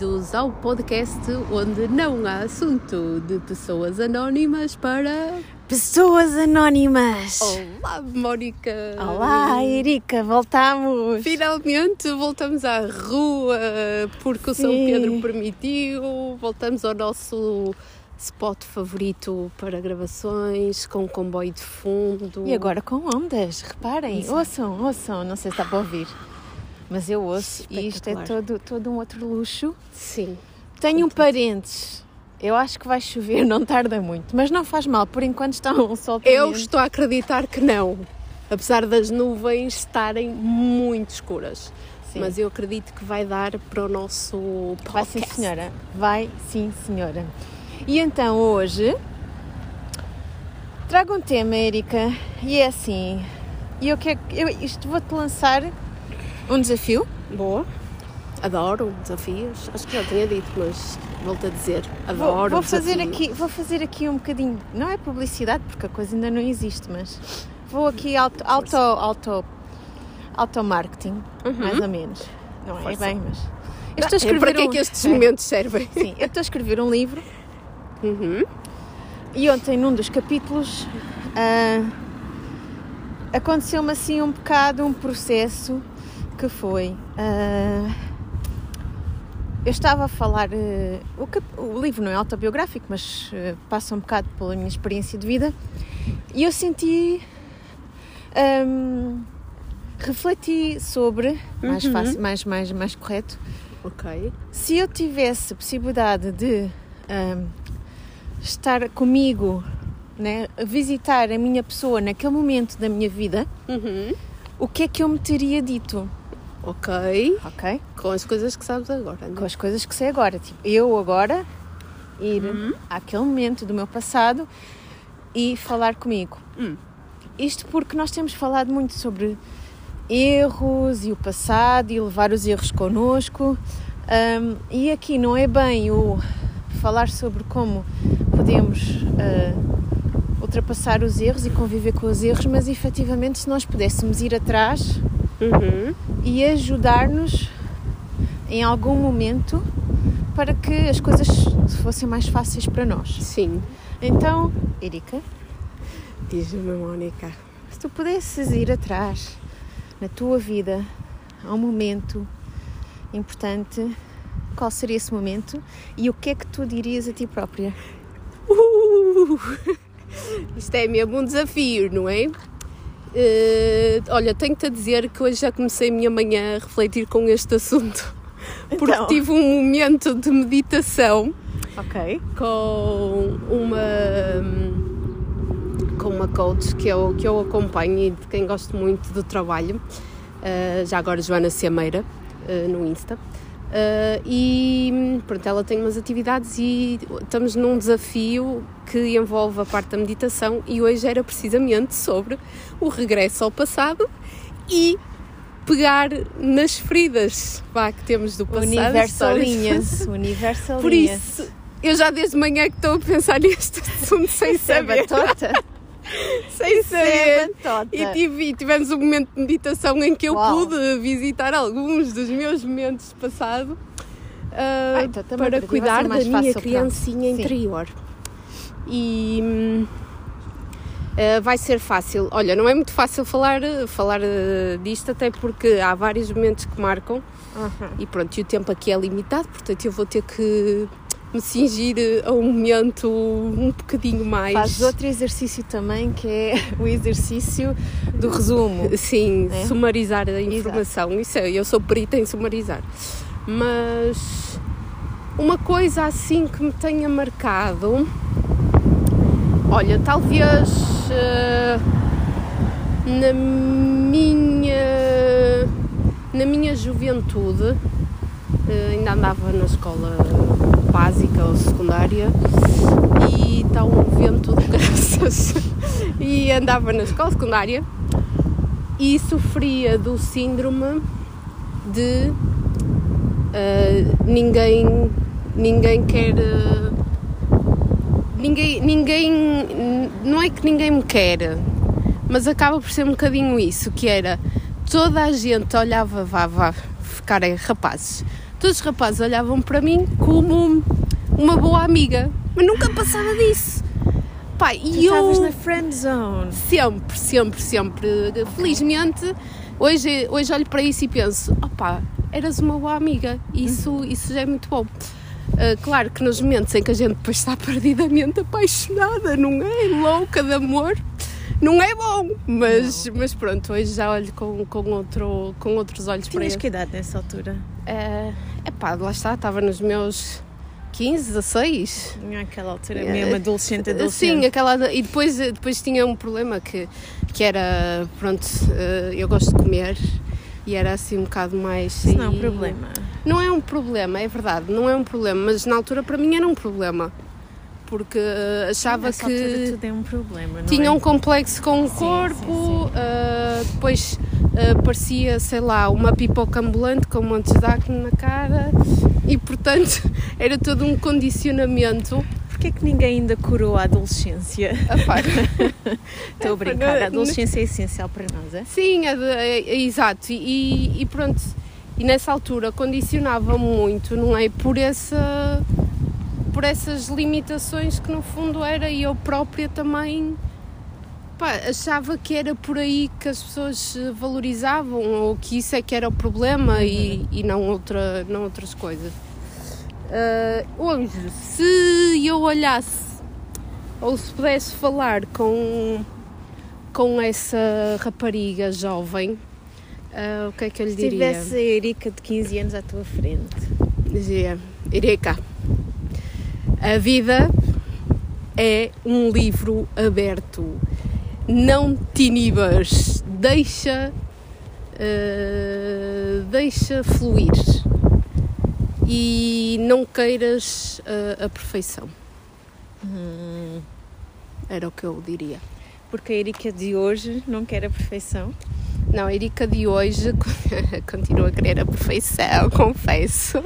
bem-vindos ao podcast onde não há assunto de pessoas anónimas para. Pessoas anónimas! Olá, Mónica! Olá, Erika, voltamos! Finalmente voltamos à rua porque o São Sim. Pedro permitiu, voltamos ao nosso spot favorito para gravações, com um comboio de fundo. E agora com ondas, reparem, Exato. ouçam, ouçam, não sei se está para ouvir, mas eu ouço e isto é todo, todo um outro luxo. Sim. Tenho um parentes, eu acho que vai chover, não tarda muito, mas não faz mal, por enquanto está um sol Eu estou a acreditar que não, apesar das nuvens estarem muito escuras. Sim. Mas eu acredito que vai dar para o nosso Vai podcast. sim, senhora. Vai sim, senhora. E então hoje trago um tema, Erika, e é assim. E eu quero, eu, isto vou-te lançar um desafio. Boa. Adoro desafios. Acho que já tinha dito, mas volto a dizer. Vou, Adoro vou fazer desafio. aqui, vou fazer aqui um bocadinho, não é publicidade porque a coisa ainda não existe, mas vou aqui auto, auto, auto, auto marketing, mais ou menos. Não é Uhum. Força. bem, mas eu estou a É escrever para que é que estes momentos servem? Sim, eu estou a escrever um livro Uhum. E ontem, num dos capítulos, ah, aconteceu-me assim um bocado um processo que foi. ah, eu estava a falar. ah, o, cap- o livro não é autobiográfico, mas ah, passa um bocado pela minha experiência de vida e eu senti. ahm, refleti sobre, mais, Uhum. fácil, mais, mais, mais correto, Ok. se eu tivesse possibilidade de ahm, estar comigo, né, visitar a minha pessoa naquele momento da minha vida, Uhum. o que é que eu me teria dito? Ok. Ok? Com as coisas que sabes agora. não é? Com as coisas que sei agora. Tipo, eu agora ir Uhum. àquele momento do meu passado e falar comigo. Hum. Isto porque nós temos falado muito sobre erros e o passado e levar os erros connosco. Ahm, e aqui não é bem o falar sobre como podemos ah, ultrapassar os erros e conviver com os erros, mas efetivamente se nós pudéssemos ir atrás Uhum. E ajudar-nos em algum momento para que as coisas fossem mais fáceis para nós. Sim. Então, Erika, Diz-me, Mónica. se tu pudesses ir atrás na tua vida a um momento importante, qual seria esse momento e o que é que tu dirias a ti própria? Uh! Isto é mesmo um desafio, não é? Eh, olha, tenho-te a dizer que hoje já comecei a minha manhã a refletir com este assunto. Porque Então. tive um momento de meditação Ok. com uma com uma coach que eu, que eu acompanho e de quem gosto muito do trabalho, eh, já agora Joana Ciameira, eh, no Insta. Eh, e pronto, ela tem umas atividades e estamos num desafio que envolve a parte da meditação e hoje era precisamente sobre o regresso ao passado e pegar nas feridas vá, que temos do passado. Universo alinha-se. Universo Por isso, eu já desde manhã que estou a pensar neste assunto sem Isso é saber. batota. sem saber. batota. E, tive- tivemos um momento de meditação em que eu Uau. pude visitar alguns dos meus momentos de passado Ah, então para cuidar ser da minha fácil, pronto. criancinha Sim. interior. E ah, vai ser fácil. Olha, não é muito fácil falar, falar ah, disto, até porque há vários momentos que marcam Uhum. e pronto, e o tempo aqui é limitado, portanto eu vou ter que me cingir a um momento um bocadinho mais. Fazes outro exercício também que é o exercício do resumo. Sim, É? sumarizar a informação. Isso é, eu sou perita em sumarizar. Mas uma coisa assim que me tenha marcado. Olha, talvez eh, na minha na minha juventude eh, ainda andava na escola básica ou secundária e está um vento de graças. E andava na escola secundária e sofria do síndrome de eh, ninguém ninguém quer eh, ninguém ninguém não é que ninguém me quer mas acaba por ser um bocadinho isso que era toda a gente olhava vá vá ficarem rapazes todos os rapazes olhavam para mim como uma boa amiga, mas nunca passava disso. Pá, Tu e estavas eu na friend zone. sempre, sempre, sempre, felizmente, hoje, hoje olho para isso e penso, opá, eras uma boa amiga, isso, isso já é muito bom. Ah, claro que nos momentos em que a gente depois está perdidamente apaixonada, não é? Louca de amor, não é bom, mas, mas pronto, hoje já olho com, com, outro, com outros olhos para Tinhas isso. que idade nessa altura? É epá, lá está, estava nos meus 15, 16. Naquela altura, É. mesmo adolescente, adolescente. Sim, aquela. E depois, depois tinha um problema que, que era, pronto, eh, eu gosto de comer e era assim um bocado mais. Isso não é um problema. Não é um problema, é verdade, não é um problema, mas na altura para mim era um problema. Porque eh, achava Nessa que tudo é um problema, não tinha é? um complexo com o Sim, corpo, sim, sim. eh, depois eh, parecia, sei lá, uma pipoca ambulante com montes de acne na cara e portanto era todo um condicionamento. Porquê é que ninguém ainda curou a adolescência? Epá, Estou a brincar, a adolescência é essencial para nós, é? Sim, é, é- é exato. E, e pronto. E nessa altura condicionava muito, não é? Por essa por essas limitações que no fundo era eu própria também pá, achava que era por aí que as pessoas eh, valorizavam ou que isso é que era o problema e, e não, outra, não outras coisas. Ah, hoje, se eu olhasse ou se pudesse falar com com essa rapariga jovem, ah, o que é que eu lhe Se diria? tivesse a Erika de 15 anos à tua frente, Dizia, Erika, a vida é um livro aberto. Não te inibas, deixa, ah, deixa fluir e não queiras ah, a perfeição. hum, Era o que eu diria. porque a Erika de hoje não quer a perfeição. Não, a Erika de hoje continua a querer a perfeição, confesso.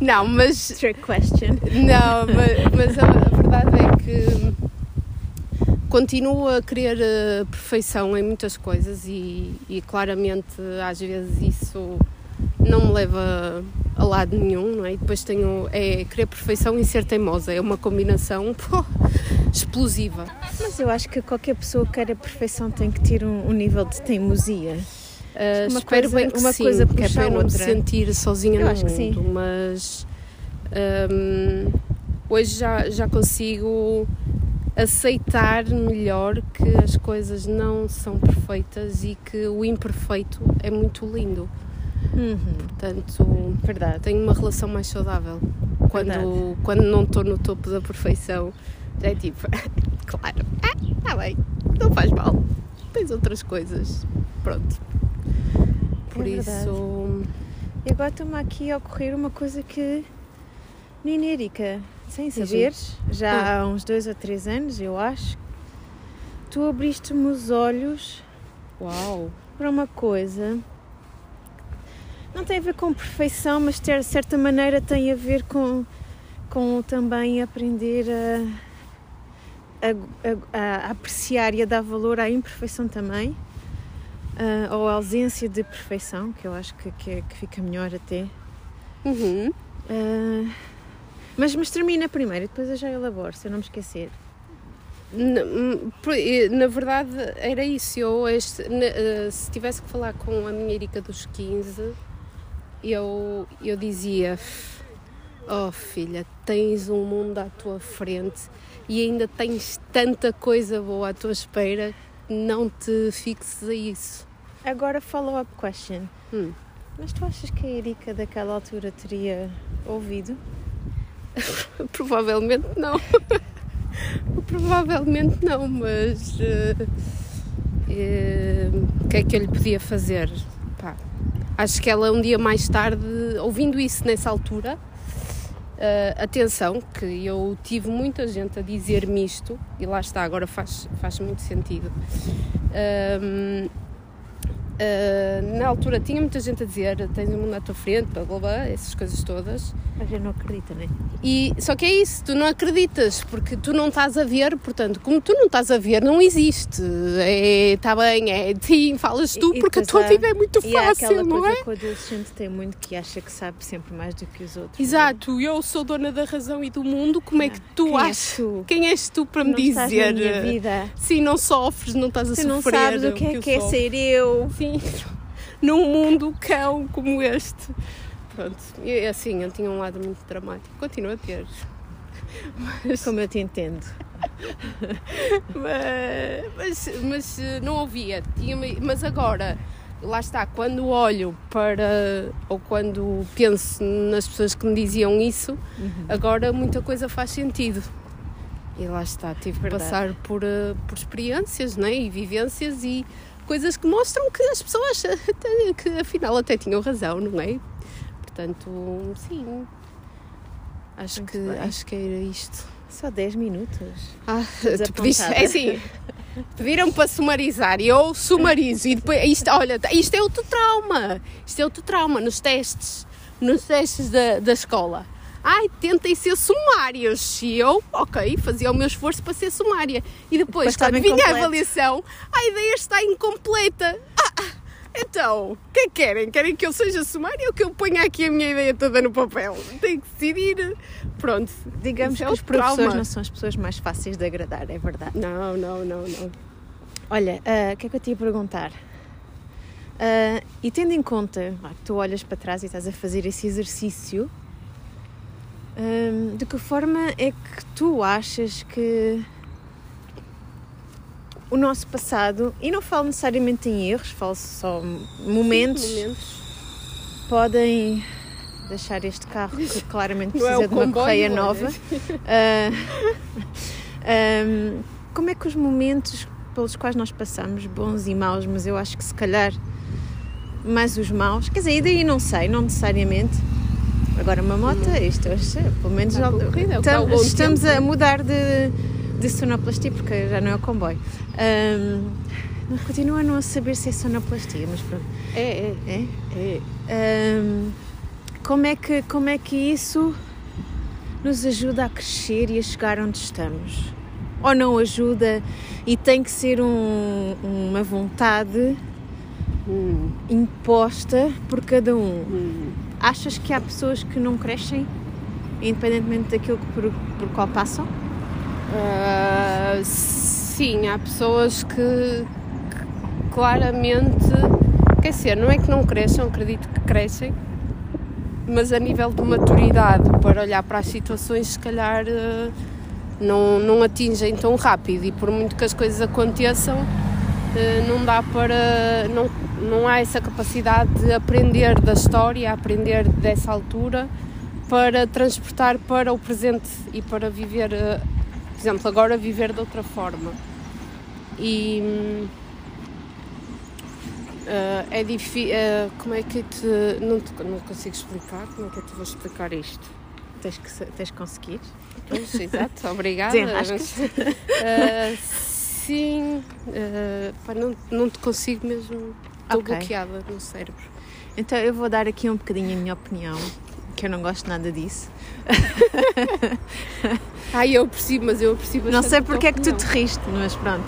Não, mas Trick question. Não, mas, mas a, a verdade é que continuo a querer a perfeição em muitas coisas e, e claramente às vezes isso não me leva a lado nenhum, não é? E depois tenho é querer perfeição e ser teimosa, é uma combinação pô, explosiva. Mas eu acho que qualquer pessoa que quer a perfeição tem que ter um, um nível de teimosia. Uh, Uma espero coisa- bem que uma sim, coisa que é para eu não me sentir sozinha Eu no acho que sim. mundo, mas hum, hoje já, já consigo aceitar melhor que as coisas não são perfeitas e que o imperfeito é muito lindo. Uhum. Portanto, Verdade. tenho uma relação mais saudável. Quando, Verdade. quando não estou no topo da perfeição, já é tipo, claro, ah, está bem, não faz mal, tens outras coisas. Pronto. Por É isso, E agora está-me aqui a ocorrer uma coisa que, Nina Erika, sem saberes, já há uns dois ou três anos, eu acho, tu abriste-me os olhos uau, para uma coisa. Não tem a ver com perfeição, mas de certa maneira tem a ver com, com também aprender a, a, a- a apreciar e a dar valor à imperfeição também, ah, ou à ausência de perfeição, que eu acho que, que, é- que fica melhor até. Uhum. Ah, mas, mas termina primeiro e depois eu já elaboro, se eu não me esquecer. Na, hum, na verdade era isso. Eu, este, na- eh, se tivesse que falar com a minha Erika dos 15, eu, eu dizia: Oh filha, tens um mundo à tua frente e ainda tens tanta coisa boa à tua espera, não te fixes a isso. Agora, follow-up question. Hum. Mas tu achas que a Erika daquela altura teria ouvido? Provavelmente não. Provavelmente não, mas eh, eh, o que é que eu lhe podia fazer? Pá, acho que ela um dia mais tarde, ouvindo isso nessa altura, eh, atenção, que eu tive muita gente a dizer-me isto, e lá está, agora faz, faz muito sentido. Ahm, Uh, na altura tinha muita gente a dizer tens o mundo à tua frente, blá blá blá, essas coisas todas. Mas eu não acredito, né? E só que é isso, tu não acreditas, porque tu não estás a ver, portanto, como tu não estás a ver, não existe. É, tá bem, é sim, falas tu, E- e porque a tua há- vida é muito fácil, aquela não coisa é? que o adolescente tem muito que acha que sabe sempre mais do que os outros. não é? Exato, eu sou dona da razão e do mundo, como é que tu Quem és achas? tu? Quem és tu para me Não estás dizer? na minha vida. Sim, não sofres, não estás a Tu não sofrer. sabes o que é que é ser eu. Sim, num mundo cão como este. Pronto, e assim, eu tinha um lado muito dramático, continuo a ter. Mas, Como eu te entendo. mas, mas, mas, eh, não ouvia, tinha, mas agora, lá está, quando olho para, ou quando penso nas pessoas que me diziam isso, Uhum. agora muita coisa faz sentido. E lá está, tive que passar por, eh, por experiências né? e vivências e coisas que mostram que as pessoas até- que afinal até tinham razão, não é? Portanto, sim. Acho Muito que, bem. acho que era isto. Só 10 minutos. Ah, tu pediste, é assim, pediram para sumarizar e eu sumarizo e depois, isto, olha, isto é outro trauma, isto é outro trauma nos testes, nos testes da, da escola. Ai, tentem ser sumários. E eu, ok, fazia o meu esforço para ser sumária. E depois, quando vinha a avaliação, a ideia está incompleta. Ah, ah, então, o que é que querem? Querem que eu seja sumária ou que eu ponha aqui a minha ideia toda no papel? Tenho que decidir. Pronto. Digamos é que os outro professores trauma. não são as pessoas mais fáceis de agradar, é verdade. Não, não, não, não. Olha, ah, o que é que eu te ia perguntar? Ah, e tendo em conta ah, que tu olhas para trás e estás a fazer esse exercício, hum, de que forma é que tu achas que o nosso passado, e não falo necessariamente em erros, falo só momentos, Momentos. podem deixar este carro que claramente é precisa o de uma comboio, correia é? nova. Ahm, como é que os momentos pelos quais nós passamos, bons e maus, mas eu acho que se calhar mais os maus, quer dizer, e daí não sei, não necessariamente. Agora uma moto, isto hoje, pelo menos já- concorrido, é tam- um estamos tempo. a mudar de, de sonoplastia porque já não é o comboio. Não- continua a não saber se é sonoplastia, mas pronto. É, é, É? é. Ahm, como, é que, como é que isso nos ajuda a crescer e a chegar onde estamos? Ou não ajuda e tem que ser um- uma vontade Hum, imposta por cada um? hum. Achas que há pessoas que não crescem, independentemente daquilo que por, por qual passam? Ah, sim, há pessoas que, que claramente. Quer dizer, não é que não cresçam, acredito que crescem, mas a nível de maturidade para olhar para as situações, se calhar ah, não, não atingem tão rápido e por muito que as coisas aconteçam, não dá para. Não, não há essa capacidade de aprender da história, aprender dessa altura para transportar para o presente e para viver, ah, por exemplo, agora viver de outra forma. E ah, é difícil. como é que eu te. Não, te- não consigo explicar. Como é que eu te vou explicar isto? Tens que, tens que conseguir. Pois, exato, obrigada. Desenrascas. Mas, ah, sim, ah, pá, não, não te consigo mesmo. Estou Ok. bloqueada no cérebro. Então eu vou dar aqui um bocadinho a minha opinião, que eu não gosto nada disso. Ai, eu percebo, mas eu percebo Não sei porque é que tu te riste, mas pronto.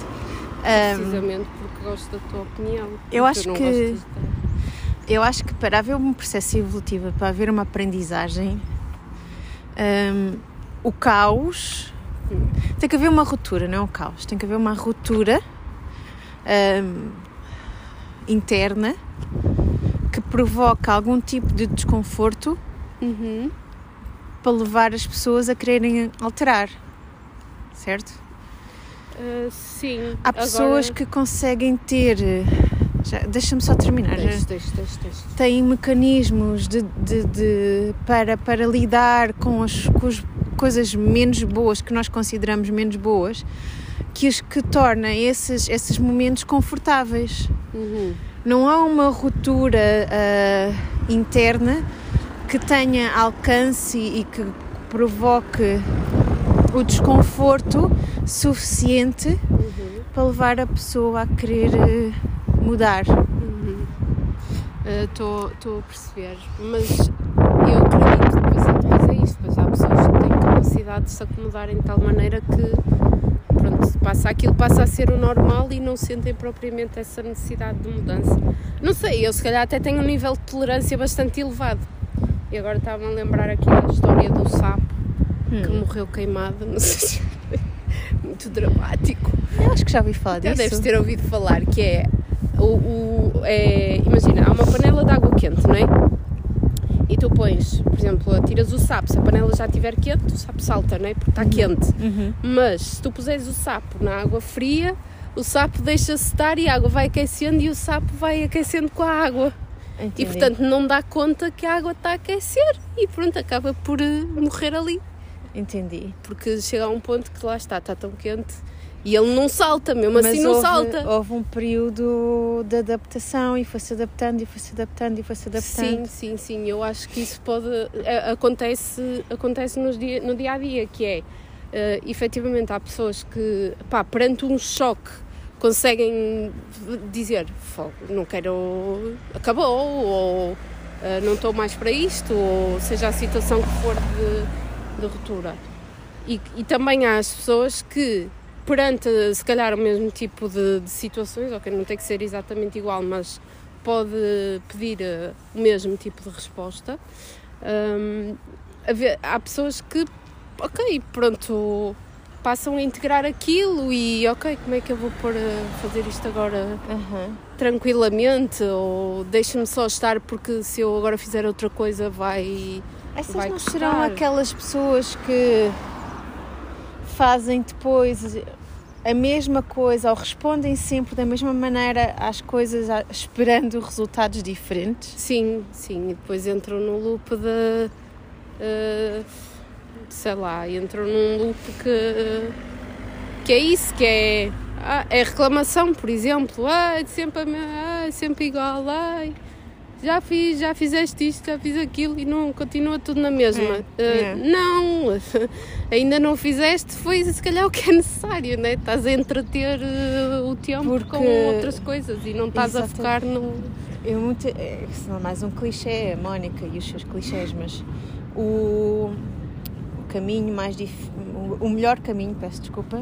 Precisamente porque gosto da tua opinião. Eu acho não que- Eu acho que para haver um processo evolutivo, para haver uma aprendizagem, hum, o caos. Tem que haver uma ruptura, não é um caos, tem que haver uma ruptura hum, interna que provoca algum tipo de desconforto Uhum. para levar as pessoas a quererem alterar, certo? Ah, sim. Há pessoas que conseguem ter. Deixa-me só terminar. deixa, deixa, deixa. têm mecanismos de, de- de- para, para lidar com as, com as coisas menos boas que nós consideramos menos boas que os que torna esses, esses momentos confortáveis. Uhum. Não há uma ruptura ah, interna que tenha alcance e que provoque o desconforto suficiente Uhum. para levar a pessoa a querer eh, mudar. Uhum. Estou a perceber, mas eu acredito que depois, é- depois é isto, depois há pessoas que capacidade de se acomodarem de tal maneira que pronto, passa, aquilo passa a ser o normal e não sentem propriamente essa necessidade de mudança. Não sei, eu se calhar até tenho um nível de tolerância bastante elevado. E agora estava a lembrar aqui a história do sapo que Hum. morreu queimado, não sei se muito dramático. Eu acho que já ouvi falar Já disso. deves ter ouvido falar que é o, o- é, imagina, há uma panela de água quente, não é? E tu pões, por exemplo, tiras o sapo, se a panela já estiver quente, o sapo salta, não é? Porque está quente. Uhum. Mas se tu puseres o sapo na água fria, o sapo deixa-se estar e a água vai aquecendo e o sapo vai aquecendo com a água. E Entendi. portanto não dá conta que a água está a aquecer e pronto, acaba por eh, morrer ali. Entendi. Porque chega a um ponto que lá está, está tão quente e ele não salta, mesmo assim não houve, salta. houve um período de adaptação e foi-se adaptando e foi-se adaptando e foi-se Sim, adaptando. sim, sim. Eu acho que isso pode. a- Acontece, acontece nos dia, no dia a dia, que é eh, efetivamente há pessoas que, pá, perante um choque, conseguem dizer "Fogo, não quero. acabou, ou eh, não estou mais para isto, ou seja a situação que for de, de ruptura. E, e também há as pessoas que, perante se calhar o mesmo tipo de, de situações, ok, não tem que ser exatamente igual, mas pode pedir eh, o mesmo tipo de resposta. Haver- há pessoas que, ok, pronto, passam a integrar aquilo e, ok, como é que eu vou pôr a fazer isto agora Aham. tranquilamente? Ou deixa-me só estar porque se eu agora fizer outra coisa vai. Essas Vai não custar. serão aquelas pessoas que fazem depois a mesma coisa ou respondem sempre da mesma maneira às coisas esperando resultados diferentes? Sim, sim, e depois entram no loop de. eh, sei lá, entram num loop que. que é isso, que é. ah, é reclamação, por exemplo. Ai, sempre, a me- ai, sempre igual, ai. Já fiz, já fizeste isto, já fiz aquilo e não continua tudo na mesma. É, Eh, é. Não, ainda não fizeste, foi se calhar o que é necessário, né? Estás a entreter eh, o tempo Porque- com outras coisas e não estás a focar no. Eu muito, é, é mais um clichê, a Mónica e os seus clichês, mas o, o caminho mais dif, o melhor caminho, peço desculpa,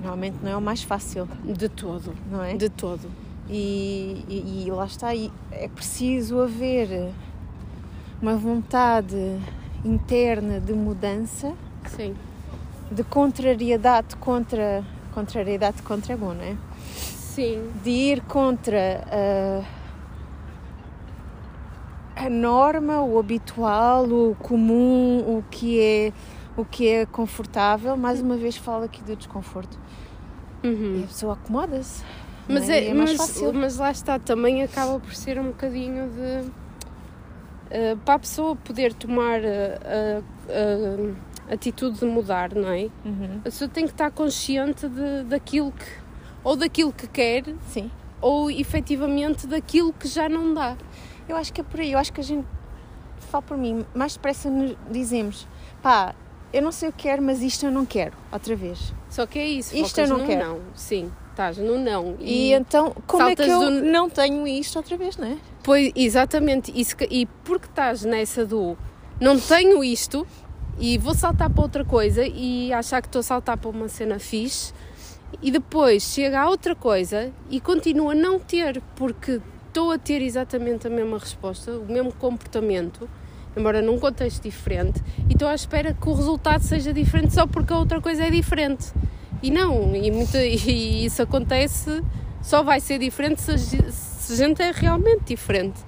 normalmente não é o mais fácil, De todo. não é? De todo. E, e- e lá está, e é preciso haver uma vontade interna de mudança, Sim. de contrariedade contra. Contrariedade contra é bom, não é? Sim. De ir contra a, a norma, o habitual, o comum, o que é, o que é confortável. Mais uma vez falo aqui do desconforto. E Uhum. a pessoa acomoda-se. Mas, não é, mais mas, fácil. mas lá está, também acaba por ser um bocadinho de. eh, para a pessoa poder tomar a, a- a atitude de mudar, não é? Uhum. A pessoa tem que estar consciente de, daquilo que. ou daquilo que quer, Sim. ou efetivamente daquilo que já não dá. Eu acho que é por aí. Eu acho que a gente, fala por mim, mais depressa nos dizemos: pá, eu não sei o que quero, mas isto eu não quero. Outra vez. Só que é isso. Isto eu não no quero. não. Sim, estás no não. E, então, como é que eu do- não tenho isto outra vez, não é? Pois, exatamente, isso que- e porque estás nessa do não tenho isto e vou saltar para outra coisa e achar que estou a saltar para uma cena fixe e depois chega a outra coisa e continua a não ter, porque estou a ter exatamente a mesma resposta, o mesmo comportamento, embora num contexto diferente, e estou à espera que o resultado seja diferente só porque a outra coisa é diferente. E não, e, muita- e isso acontece, só vai ser diferente se a, ge- se a gente é realmente diferente.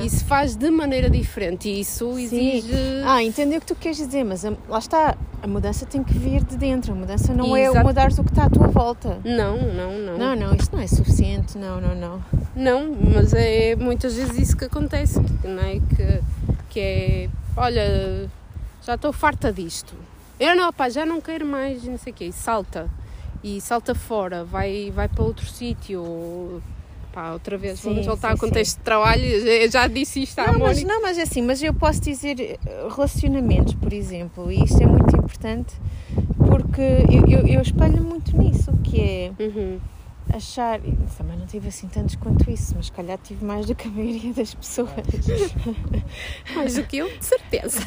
É. E se faz de maneira diferente. E isso Sim. exige. Ah, entendi o que tu queres dizer, mas a- lá está, a mudança tem que vir de dentro. A mudança não é Exato. mudares o que está à tua volta. Não, não, não. Não, não, isto não é suficiente. Não, não, não. Não, mas é muitas vezes isso que acontece, não é? Que, que é, olha, já estou farta disto. Eu não, pá, já não quero mais, não sei o quê, e salta. E salta fora, vai, vai para outro sítio. Pá, outra vez, Sim, vamos voltar sim, ao contexto de trabalho, eu já disse isto à Não mas, não, mas é assim, mas eu posso dizer eh, relacionamentos, por exemplo, e isto é muito importante porque eu, eu, eu espelho muito nisso, que é Uhum, achar. Também não tive assim tantos quanto isso, mas se calhar tive mais do que a maioria das pessoas. Mais do que eu, de certeza.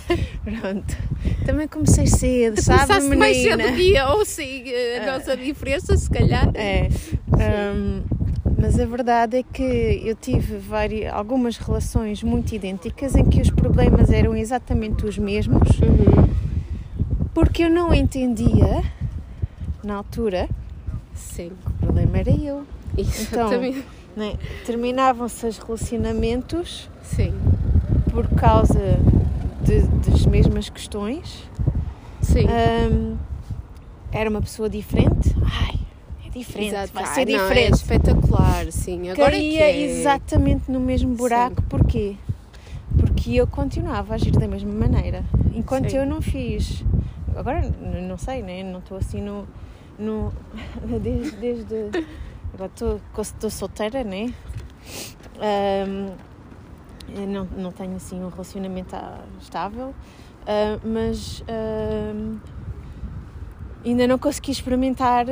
Pronto. Também comecei cedo, sabe, Começaste mais cedo menina? que eu, ou sim, a nossa diferença, se calhar. É. hum, mas a verdade é que eu tive várias, algumas relações muito idênticas em que os problemas eram exatamente os mesmos, Uhum. porque eu não entendia, na altura, Sim, problema era eu. exatamente. né? Terminavam-se os relacionamentos Sim, por causa de- das mesmas questões. sim. Hum, era uma pessoa diferente. Ai, é diferente, Exato. vai Ah, ser não, É diferente. espetacular, sim. Agora é que Caía é. exatamente no mesmo buraco, porquê? Porque eu continuava a agir da mesma maneira. Enquanto Sim. eu não fiz. Agora não sei, né? não estou assim no. No desde. desde agora estou- solteira, né? Eu não, não tenho assim um relacionamento estável, ah, mas ainda não consegui experimentar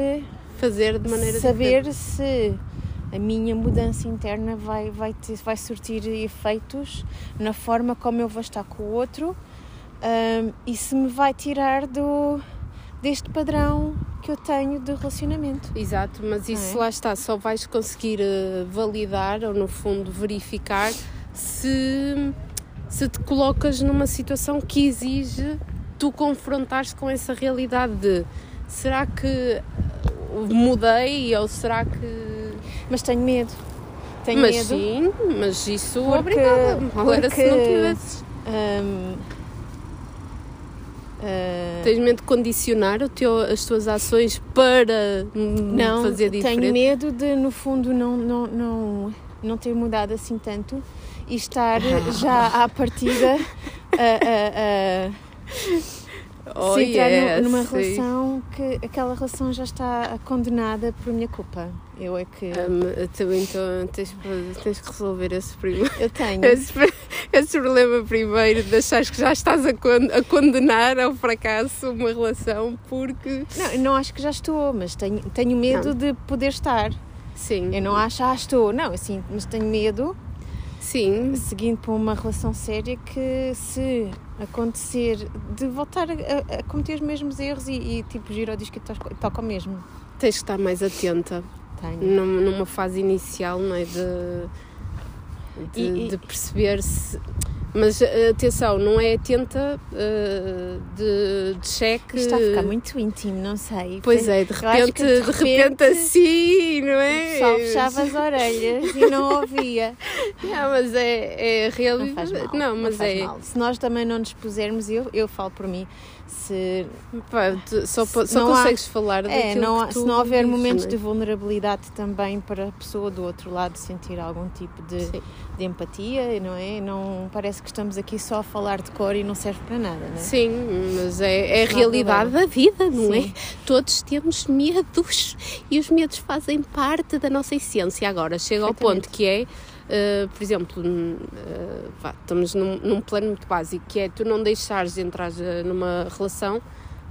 Fazer de maneira saber diferente. se a minha mudança interna vai, vai, ter, vai surtir efeitos na forma como eu vou estar com o outro ahm, e se me vai tirar do, deste padrão que eu tenho de relacionamento. Exato, mas isso é? lá está, só vais conseguir eh, validar ou no fundo verificar se, se te colocas numa situação que exige tu confrontares com essa realidade de será que mudei ou será que. Mas tenho medo. Tenho mas medo. sim, mas isso Porque- obrigada. Mal era se não porque- tivesses. ahm, ah, Tens medo de condicionar o teu, as tuas ações para não, fazer diferente? tenho medo de, no fundo, não, não, não, não ter mudado assim tanto e estar já à partida a, a, Oh, se entrar yes, numa sim. relação que aquela relação já está condenada por minha culpa. Eu é que. Hum, tu então tens, tens que resolver esse primeiro. eu tenho. Esse, esse problema primeiro de achares que já estás a, con- a condenar ao fracasso uma relação porque Não, não acho que já estou, mas tenho, tenho medo de poder estar. sim, Eu não acho, ah, estou. Não, assim, mas tenho medo, sim, seguindo para uma relação séria, que se acontecer de voltar a, a- cometer os mesmos erros e, e tipo, gira o disco e toca, o mesmo. tens que estar mais atenta Tenho. num- numa fase inicial, não é? De, de, E- e- de perceber se. Mas eh, atenção, não é atenta eh, de, de cheque. Isto está a ficar muito íntimo, não sei. Pois é, de repente, que de repente, assim, não é? pessoal fechava as orelhas e não ouvia. Não, mas é, é Não realidade. faz mal. Não, mas faz é. mal. Se nós também não nos pusermos, eu, eu falo por mim, se, Pá, tu só Se só não há- consegues falar é, daquilo não, há- que se não houver vives, momentos é? de vulnerabilidade também para a pessoa do outro lado sentir algum tipo de, Sim. de empatia, não é? Não parece que estamos aqui só a falar de cor e não serve para nada, não é? Sim, mas é, é a realidade da vida, não Sim. é? Todos temos medos e os medos fazem parte da nossa essência. Agora, chega ao ponto que é, eh, por exemplo, eh, vá, estamos num, num plano muito básico, que é tu não deixares de entrar eh, numa relação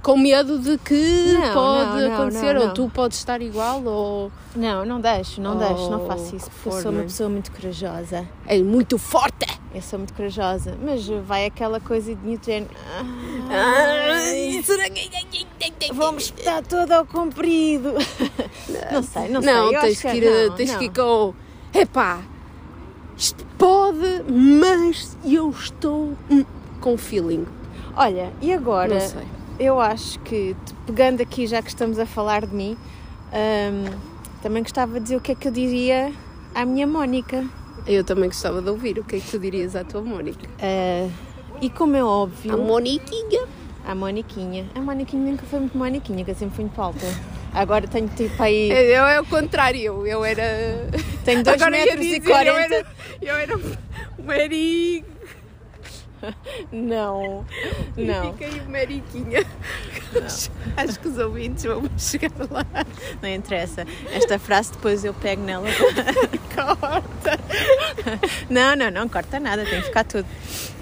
com medo de que Não, pode não, não, acontecer, não, ou não. tu podes estar igual, ou Não, não deixo, não deixo, não Oh, faço isso, que porque eu for, sou uma não é? pessoa muito corajosa. é muito forte. Eu sou muito corajosa, mas vai aquela coisa de género. Ai, Vamos espetar todo ao comprido. Não sei, não, Não, sei. eu tens que ir, não, tens não. que ir com. Epá, pode, mas eu estou hum, com feeling. Olha, e agora? Não sei. Eu acho que, pegando aqui, já que estamos a falar de mim, hum, também gostava de dizer o que é que eu diria à minha Mónica. Eu também gostava de ouvir o que é que tu dirias à tua Mónica. Ah, e como é óbvio, A Moniquinha. à Moniquinha. A Moniquinha nunca foi muito Moniquinha, que eu sempre fui muito alta. Agora tenho tipo aí. Eu é o contrário, eu, era. Tenho 2 Agora ia metros e dizer, 40. Eu era, eu era Mary. Não, não. Fiquei Mariquinha. Acho que os ouvintes vão chegar lá. Não interessa. Esta frase depois eu pego nela. Corta. Não, não, não corta nada, tem que ficar tudo.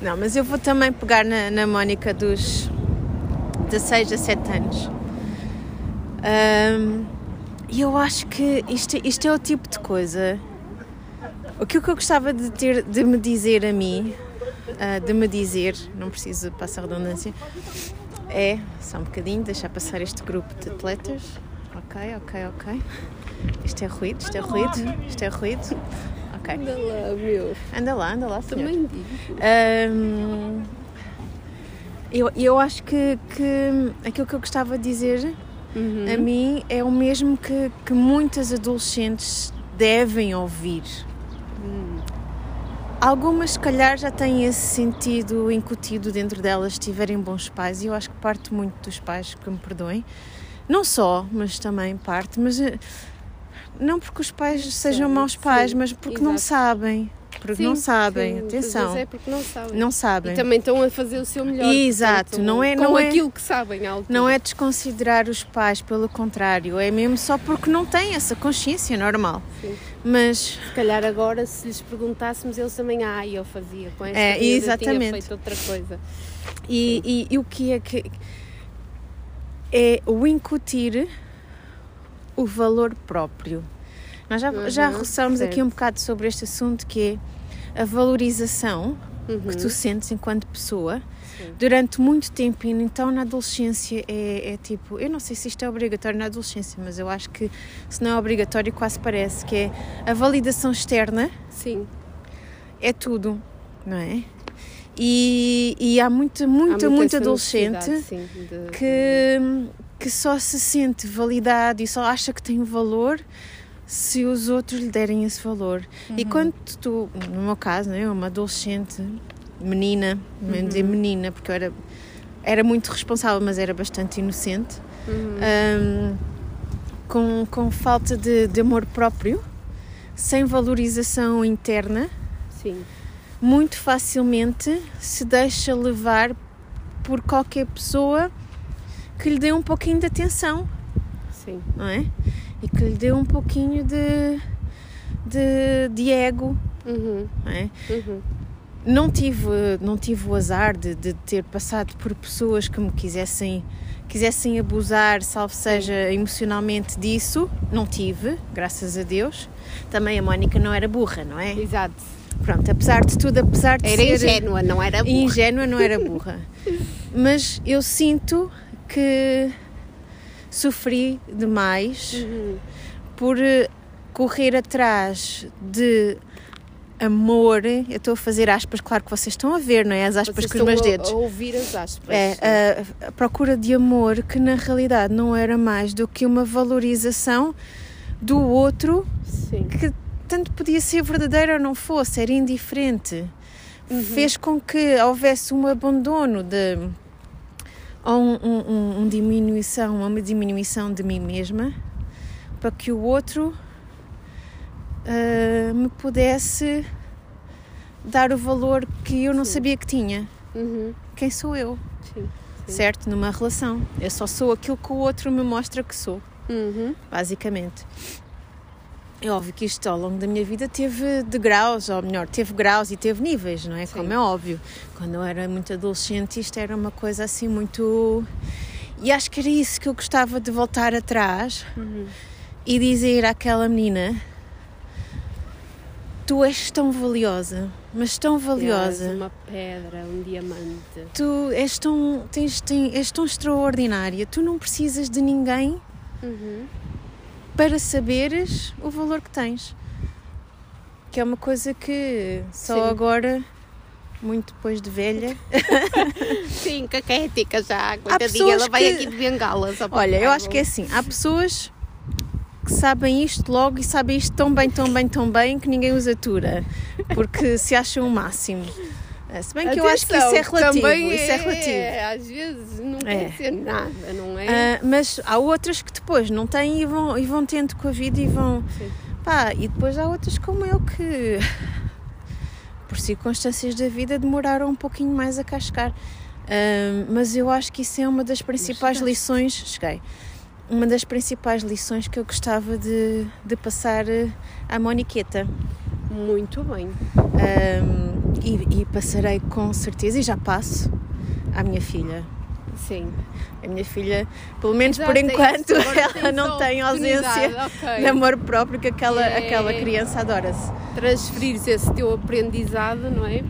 Não, mas eu vou também pegar na, na Mónica dos 16 a 7 anos. Ahm, E eu acho que isto, isto é o tipo de coisa. O que eu gostava de ter de me dizer a mim, uh, de me dizer, não preciso passar redundância, é só um bocadinho, deixar passar este grupo de atletas. Ok, ok, ok. Isto é ruído, isto é ruído, isto é ruído. Ok. Anda lá, meu. Anda lá, anda lá, senhor. Também digo. Um, eu, eu acho que, que aquilo que eu gostava de dizer Uhum. a mim é o mesmo que, que muitas adolescentes devem ouvir. Hum. Algumas, se calhar, já têm esse sentido incutido dentro delas, se tiverem bons pais, e eu acho que parte muito dos pais, que me perdoem. Não só, mas também parte, mas eh, não porque os pais sejam Sim, maus pais, sim, mas porque não exato. sabem. Porque não Sim, sabem, sim, atenção. É porque não sabem. Não sabem. E também estão a fazer o seu melhor. Exato, portanto, não é- Com não é- aquilo que sabem. Não é desconsiderar os pais, pelo contrário, é mesmo só porque não têm essa consciência normal. Sim. Mas Se calhar agora, se lhes perguntássemos, eles também, ah, eu fazia com esta É, exatamente. tinha feito outra coisa. E, e, e o que é que é o incutir o valor próprio. Nós já, já Uhum, roçamos aqui um bocado sobre este assunto que é a valorização Uhum. que tu sentes enquanto pessoa Sim. durante muito tempo e então na adolescência é, é tipo, eu não sei se isto é obrigatório na adolescência, mas eu acho que se não é obrigatório quase parece que é a validação externa Sim, é tudo, não é? E, e há muita, Há muita, muito essa adolescente sim, de- que, que só se sente validado e só acha que tem valor se os outros lhe derem esse valor. E quando tu, no meu caso, né, uma adolescente, menina, não vou dizer menina, porque eu era, era muito responsável, mas era bastante inocente, Uhum. hum, com, com falta de, de amor próprio, sem valorização interna, Sim, muito facilmente se deixa levar por qualquer pessoa que lhe dê um pouquinho de atenção, sim. não é? E que lhe dê um pouquinho de, de, de ego, Uhum. não é? Uhum. Não tive, não tive o azar de, de ter passado por pessoas que me quisessem, quisessem abusar, salvo seja emocionalmente disso. Não tive, graças a Deus. Também a Mónica não era burra, não é? Exato. Pronto, apesar de tudo, apesar de Era ser... ingênua, não era burra. ingênua, não era burra. Mas eu sinto que sofri demais Uhum. por eh, correr atrás de amor. Eu estou a fazer aspas, claro que vocês estão a ver, não é? As aspas Vocês com os meus estão a- dedos. A ouvir as aspas. É, a, a procura de amor que na realidade não era mais do que uma valorização do outro Sim. que tanto podia ser verdadeiro ou não fosse, era indiferente. Fez com que houvesse um abandono de ou um, um, um- diminuição, uma diminuição de mim mesma para que o outro ah, me pudesse dar o valor que eu não Sim. sabia que tinha. Uhum. Quem sou eu? Sim. Sim. Certo? Numa relação. Eu só sou aquilo que o outro me mostra que sou Uhum. basicamente. É óbvio que isto ao longo da minha vida teve degraus, ou melhor, teve graus e teve níveis, não é? Sim. Como é óbvio. Quando eu era muito adolescente, isto era uma coisa assim muito. E acho que era isso que eu gostava de voltar atrás Uhum. e dizer àquela menina: Tu és tão valiosa, mas tão valiosa. És uma pedra, um diamante. Tu és tão, tens, tens, és tão extraordinária, tu não precisas de ninguém Uhum. Para saberes o valor que tens. Que é uma coisa que só Sim. agora, muito depois de velha. Sim, caquética já, coitadinha, ela vai que- aqui de bengala. Só para Olha, eu acho que é assim: há pessoas que sabem isto logo e sabem isto tão bem, tão bem, tão bem que ninguém os atura, porque se acham o máximo. Eh, Se bem que eu acho que isso é relativo. Isso é relativo. Às vezes não É. quer dizer nada, não é? Ah, mas há outras que depois não têm e vão, e vão tendo com a vida e vão. Sim. Pá, e depois há outras como eu que, por circunstâncias da vida, demoraram um pouquinho mais a cascar. Ah, mas eu acho que isso é uma das principais lições. Cheguei. Uma das principais lições que eu gostava de, de passar eh, à Moniqueta. Muito bem. Um, e, e passarei com certeza, e já passo, à minha filha. Sim. A minha filha, pelo menos Já por enquanto, isso, agora ela não tem ausência oportunidade, ok. de amor próprio que aquela, É. aquela criança adora-se. Transferires esse teu aprendizado, não é?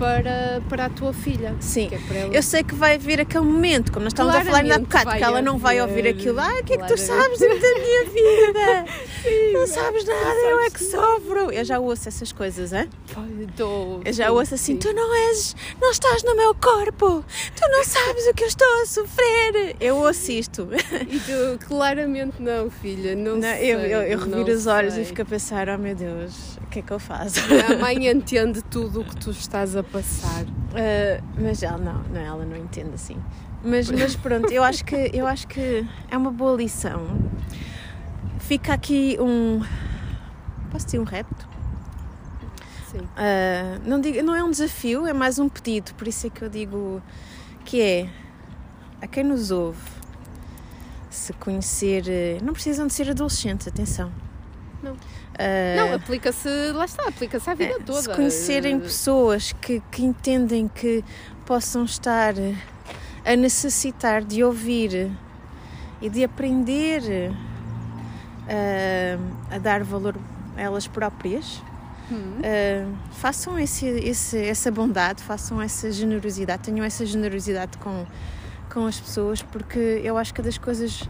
Para, para a tua filha. Sim. É Eu sei que vai vir aquele momento, como nós estávamos a falar ainda há Claramente bocado, que ela não vai ouvir aquilo. Ah, o que é que tu claramente. sabes da minha vida? não sabes nada, eu é que sofro. Eu já ouço essas coisas, hein? Ai, tô- Eu já sim, ouço assim, sim. tu não és, não estás no meu corpo, tu não sabes o que eu estou a sofrer. Eu ouço isto. E tu, claramente não, filha. Não, Não, sei, eu, eu, eu não reviro os olhos sei. e fico a pensar, oh meu Deus, o que é que eu faço? A mãe entende tudo o que tu estás a passar. Uh, mas ela não, não, ela não entende assim. Mas, mas pronto, eu acho, que, eu acho que é uma boa lição. Fica aqui um. Posso dizer um repto? Sim. Uh, não, digo, não é um desafio, é mais um pedido, por isso é que eu digo que é a quem nos ouve se conhecer. eh, Não precisam de ser adolescentes, atenção. Não. Uh, Não, aplica-se, lá está, aplica-se à vida é, toda. Se conhecerem Eh, pessoas que, que entendem que possam estar a necessitar de ouvir e de aprender eh, a dar valor a elas próprias, hum, eh, façam esse, esse, essa bondade, façam essa generosidade, tenham essa generosidade com, com as pessoas, porque eu acho que das coisas,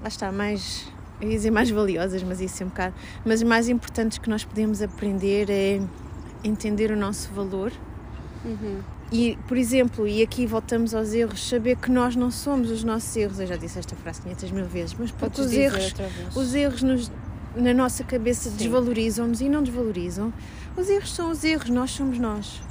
lá está, mais, eu ia dizer mais valiosas, mas isso é um bocado, mas mais importantes que nós podemos aprender é entender o nosso valor uhum. e, por exemplo, e aqui voltamos aos erros, saber que nós não somos os nossos erros, eu já disse esta frase 500 mil vezes, mas porque os erros os erros nos- na nossa cabeça desvalorizam-nos e não desvalorizam. Os erros são os erros, nós somos nós.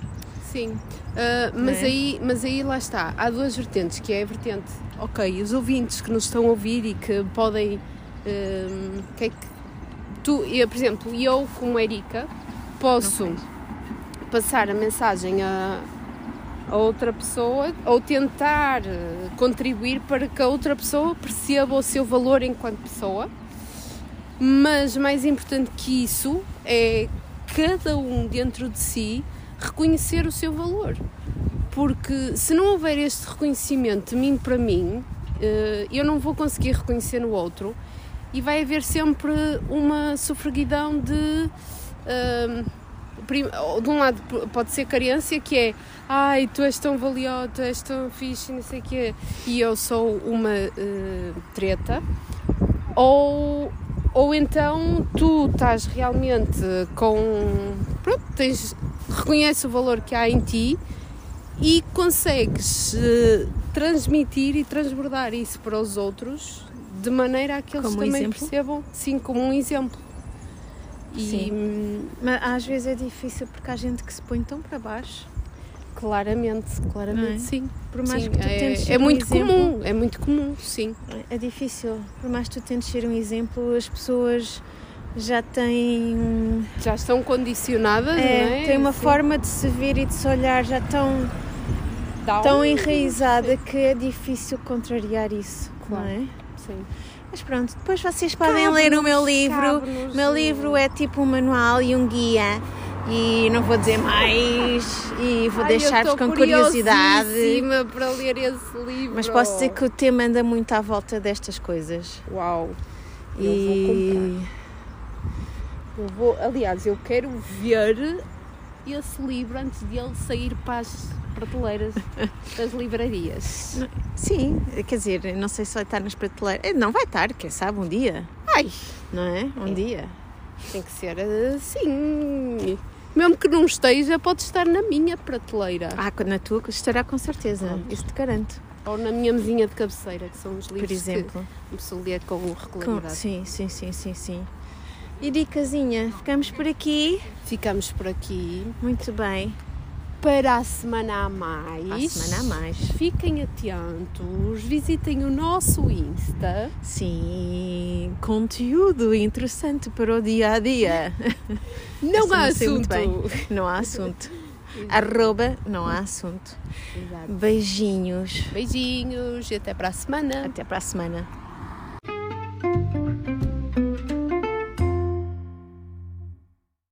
Sim, Ah, mas, é? aí, mas aí lá está, há duas vertentes, que é a vertente, ok, os ouvintes que nos estão a ouvir e que podem, hum, que é que tu, eu, por exemplo, eu como Erika, posso passar a mensagem a, a outra pessoa ou tentar eh, contribuir para que a outra pessoa perceba o seu valor enquanto pessoa, mas mais importante que isso é cada um dentro de si reconhecer o seu valor. Porque se não houver este reconhecimento de mim para mim, eh, eu não vou conseguir reconhecer no outro e vai haver sempre uma sofreguidão de. ehm, prim- ou de um lado pode ser carência que é ai tu és tão valiosa, tu és tão fixe, não sei o quê, e eu sou uma eh, treta, ou, ou então tu estás realmente com. Pronto, tens, reconheces o valor que há em ti e consegues eh, transmitir e transbordar isso para os outros de maneira a que eles Como também exemplo? percebam, sim, como um exemplo. E Sim. hum, Mas às vezes é difícil porque há gente que se põe tão para baixo. claramente, claramente é? sim. Por mais Sim, que tu tentes é, ser é um muito exemplo, comum, é muito comum, sim. É difícil. Por mais que tu tentes ser um exemplo, as pessoas já têm, Já estão condicionadas, não é, é? têm uma Sim. forma de se ver e de se olhar já tão, Dá tão um- enraizada que é difícil contrariar isso. Claro. Não é? Sim. Mas pronto, depois vocês podem ler o meu livro. O meu livro é tipo um manual e um guia. E não vou dizer mais e vou deixar-vos com curiosidade. para ler esse livro. Mas posso dizer que o tema anda muito à volta destas coisas. Uau! Eu E Eu vou, aliás, eu quero ver esse livro antes de ele sair para as prateleiras das livrarias. sim, quer dizer, não sei se vai estar nas prateleiras. Eh, Não vai estar, quem sabe, um dia, Ai, não é? Um É. dia. tem que ser assim. Mesmo que não esteja, pode estar na minha prateleira. Ah, na tua estará com certeza, Pronto. isso te garanto. Ou na minha mesinha de cabeceira, que são os livros Por exemplo. que começo a ler com Com- regularidade. sim, sim, sim, sim, sim. E dicasinha, ficamos por aqui. Ficamos por aqui. Muito bem. Para a semana a mais. Para a semana a mais. Fiquem atentos, visitem o nosso Insta. Sim, conteúdo interessante para o dia a dia. Não há Essa muito assunto. Não há assunto. Arroba, não há assunto. Exato. Beijinhos. Beijinhos e até para a semana. Até para a semana.